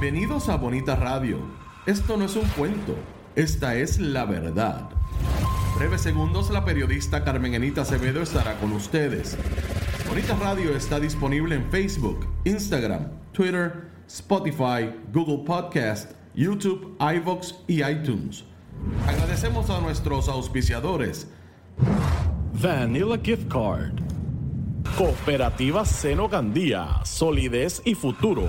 Bienvenidos a Bonita Radio. Esto no es un cuento, esta es la verdad. Breves segundos, la periodista Carmen Enita Acevedo estará con ustedes. Bonita Radio está disponible en Facebook, Instagram, Twitter, Spotify, Google Podcast, YouTube, iVoox y iTunes. Agradecemos a nuestros auspiciadores. Vanilla Gift Card. Cooperativa Seno Gandía, Solidez y Futuro.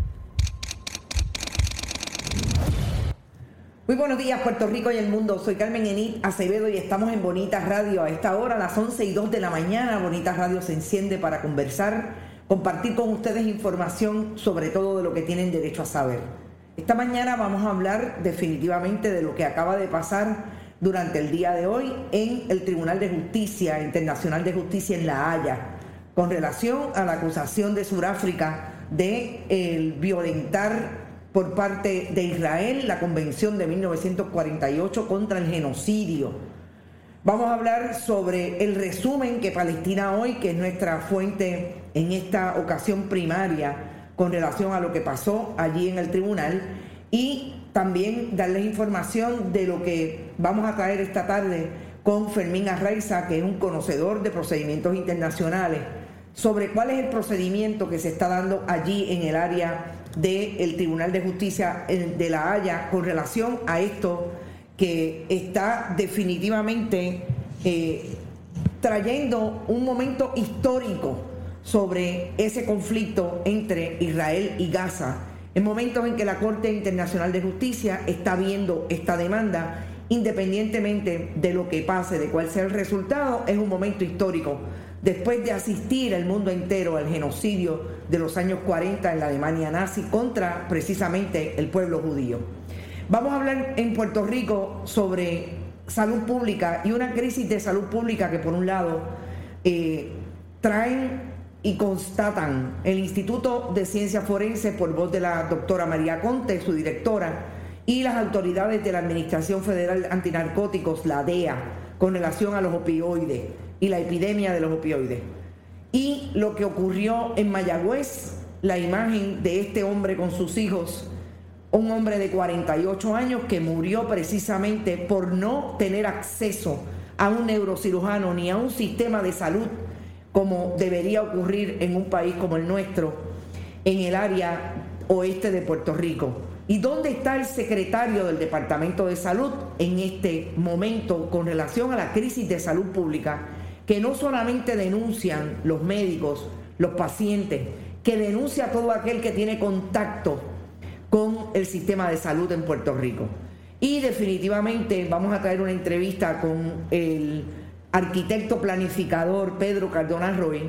Muy buenos días Puerto Rico y el mundo, soy Carmen Enit Acevedo y estamos en Bonita Radio. A esta hora, a las 11 y 2 de la mañana, Bonita Radio se enciende para conversar, compartir con ustedes información sobre todo de lo que tienen derecho a saber. Esta mañana vamos a hablar definitivamente de lo que acaba de pasar durante el día de hoy en el Tribunal de Justicia Internacional de Justicia en La Haya, con relación a la acusación de Sudáfrica de el violentar por parte de Israel la Convención de 1948 contra el genocidio. Vamos a hablar sobre el resumen que Palestina hoy, que es nuestra fuente en esta ocasión primaria con relación a lo que pasó allí en el tribunal y también darles información de lo que vamos a traer esta tarde con Fermín Arraiza, que es un conocedor de procedimientos internacionales, sobre cuál es el procedimiento que se está dando allí en el área del Tribunal de Justicia de La Haya con relación a esto que está definitivamente eh, trayendo un momento histórico sobre ese conflicto entre Israel y Gaza, en momentos en que la Corte Internacional de Justicia está viendo esta demanda, independientemente de lo que pase, de cuál sea el resultado, es un momento histórico después de asistir al mundo entero al genocidio de los años 40 en la Alemania nazi contra precisamente el pueblo judío. Vamos a hablar en Puerto Rico sobre salud pública y una crisis de salud pública que por un lado eh, traen y constatan el Instituto de Ciencia Forense por voz de la doctora María Conte, su directora, y las autoridades de la Administración Federal Antinarcóticos, la DEA, con relación a los opioides y la epidemia de los opioides. Y lo que ocurrió en Mayagüez, la imagen de este hombre con sus hijos, un hombre de 48 años que murió precisamente por no tener acceso a un neurocirujano ni a un sistema de salud como debería ocurrir en un país como el nuestro, en el área oeste de Puerto Rico. ¿Y dónde está el secretario del Departamento de Salud en este momento con relación a la crisis de salud pública? Que no solamente denuncian los médicos, los pacientes, que denuncia todo aquel que tiene contacto con el sistema de salud en Puerto Rico. Y definitivamente vamos a traer una entrevista con el arquitecto planificador Pedro Cardona Roy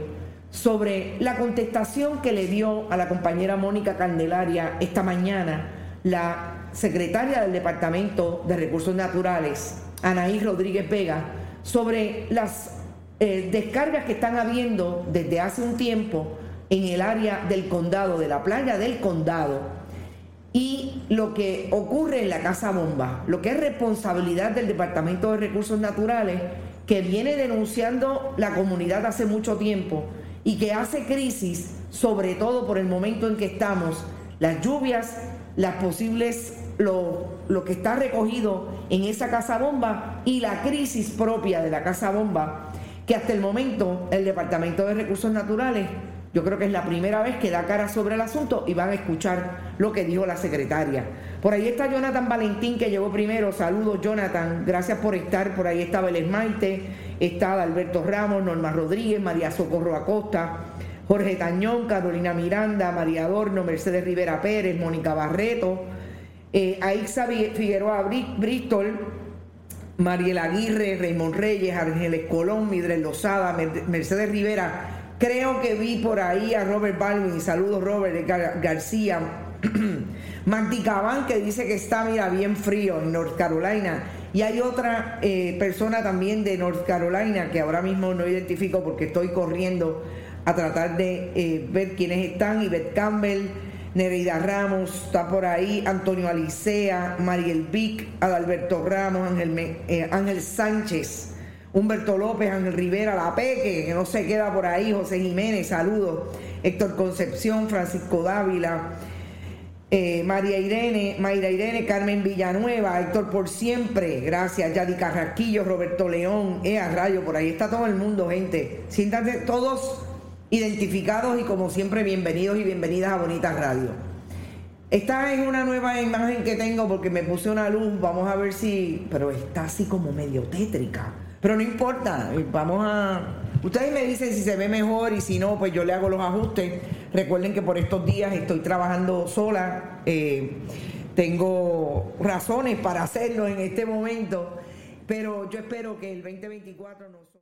sobre la contestación que le dio a la compañera Mónica Candelaria esta mañana la secretaria del Departamento de Recursos Naturales, Anaí Rodríguez Vega, sobre las eh, descargas que están habiendo desde hace un tiempo en el área del condado, de la playa del condado, y lo que ocurre en la Casa Bomba, lo que es responsabilidad del Departamento de Recursos Naturales, que viene denunciando la comunidad hace mucho tiempo y que hace crisis, sobre todo por el momento en que estamos, las lluvias, las posibles, lo, lo que está recogido en esa casa bomba y la crisis propia de la casa bomba que hasta el momento el Departamento de Recursos Naturales, yo creo que es la primera vez que da cara sobre el asunto y van a escuchar lo que dijo la secretaria. Por ahí está Jonathan Valentín que llegó primero. Saludos Jonathan, gracias por estar. Por ahí está Vélez Maite, está Alberto Ramos, Norma Rodríguez, María Socorro Acosta, Jorge Tañón, Carolina Miranda, María Adorno, Mercedes Rivera Pérez, Mónica Barreto, eh, Aixa Figueroa Bristol, Mariel Aguirre, Raymond Reyes, Ángeles Colón, Midrel Lozada, Mercedes Rivera. Creo que vi por ahí a Robert Baldwin, saludos Robert García, Magdi Cabán que dice que está, mira, bien frío en North Carolina. Y hay otra eh, persona también de North Carolina que ahora mismo no identifico porque estoy corriendo a tratar de eh, ver quiénes están. Ivette Campbell, Nereida Ramos, está por ahí, Antonio Alicea, Mariel Vic, Adalberto Ramos, Ángel, eh, Ángel Sánchez. Humberto López, Ángel Rivera, La Peque, que no se queda por ahí, José Jiménez, saludos, Héctor Concepción, Francisco Dávila, eh, María Irene, Mayra Irene, Carmen Villanueva, Héctor por siempre, gracias, Yadi Carrasquillo, Roberto León, Ea Rayo, por ahí está todo el mundo, gente. Siéntanse todos identificados y como siempre bienvenidos y bienvenidas a Bonitas Radio. Esta es una nueva imagen que tengo porque me puse una luz, vamos a ver si, pero está así como medio tétrica. Pero no importa, vamos a... Ustedes me dicen si se ve mejor y si no, pues yo le hago los ajustes. Recuerden que por estos días estoy trabajando sola. Eh, tengo razones para hacerlo en este momento, pero yo espero que el 2024 nos...